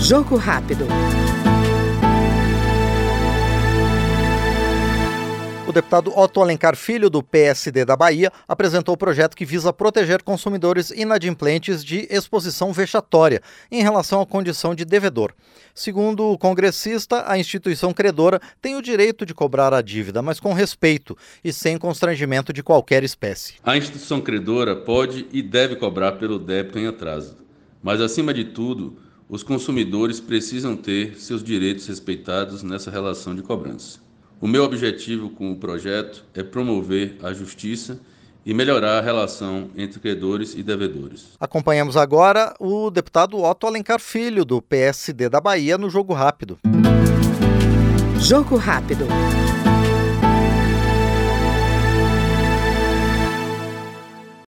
Jogo rápido. O deputado Otto Alencar Filho, do PSD da Bahia, apresentou o projeto que visa proteger consumidores inadimplentes de exposição vexatória em relação à condição de devedor. Segundo o congressista, a instituição credora tem o direito de cobrar a dívida, mas com respeito e sem constrangimento de qualquer espécie. A instituição credora pode e deve cobrar pelo débito em atraso, mas, acima de tudo, os consumidores precisam ter seus direitos respeitados nessa relação de cobrança. O meu objetivo com o projeto é promover a justiça e melhorar a relação entre credores e devedores. Acompanhamos agora o deputado Otto Alencar Filho, do PSD da Bahia, no Jogo Rápido. Jogo Rápido.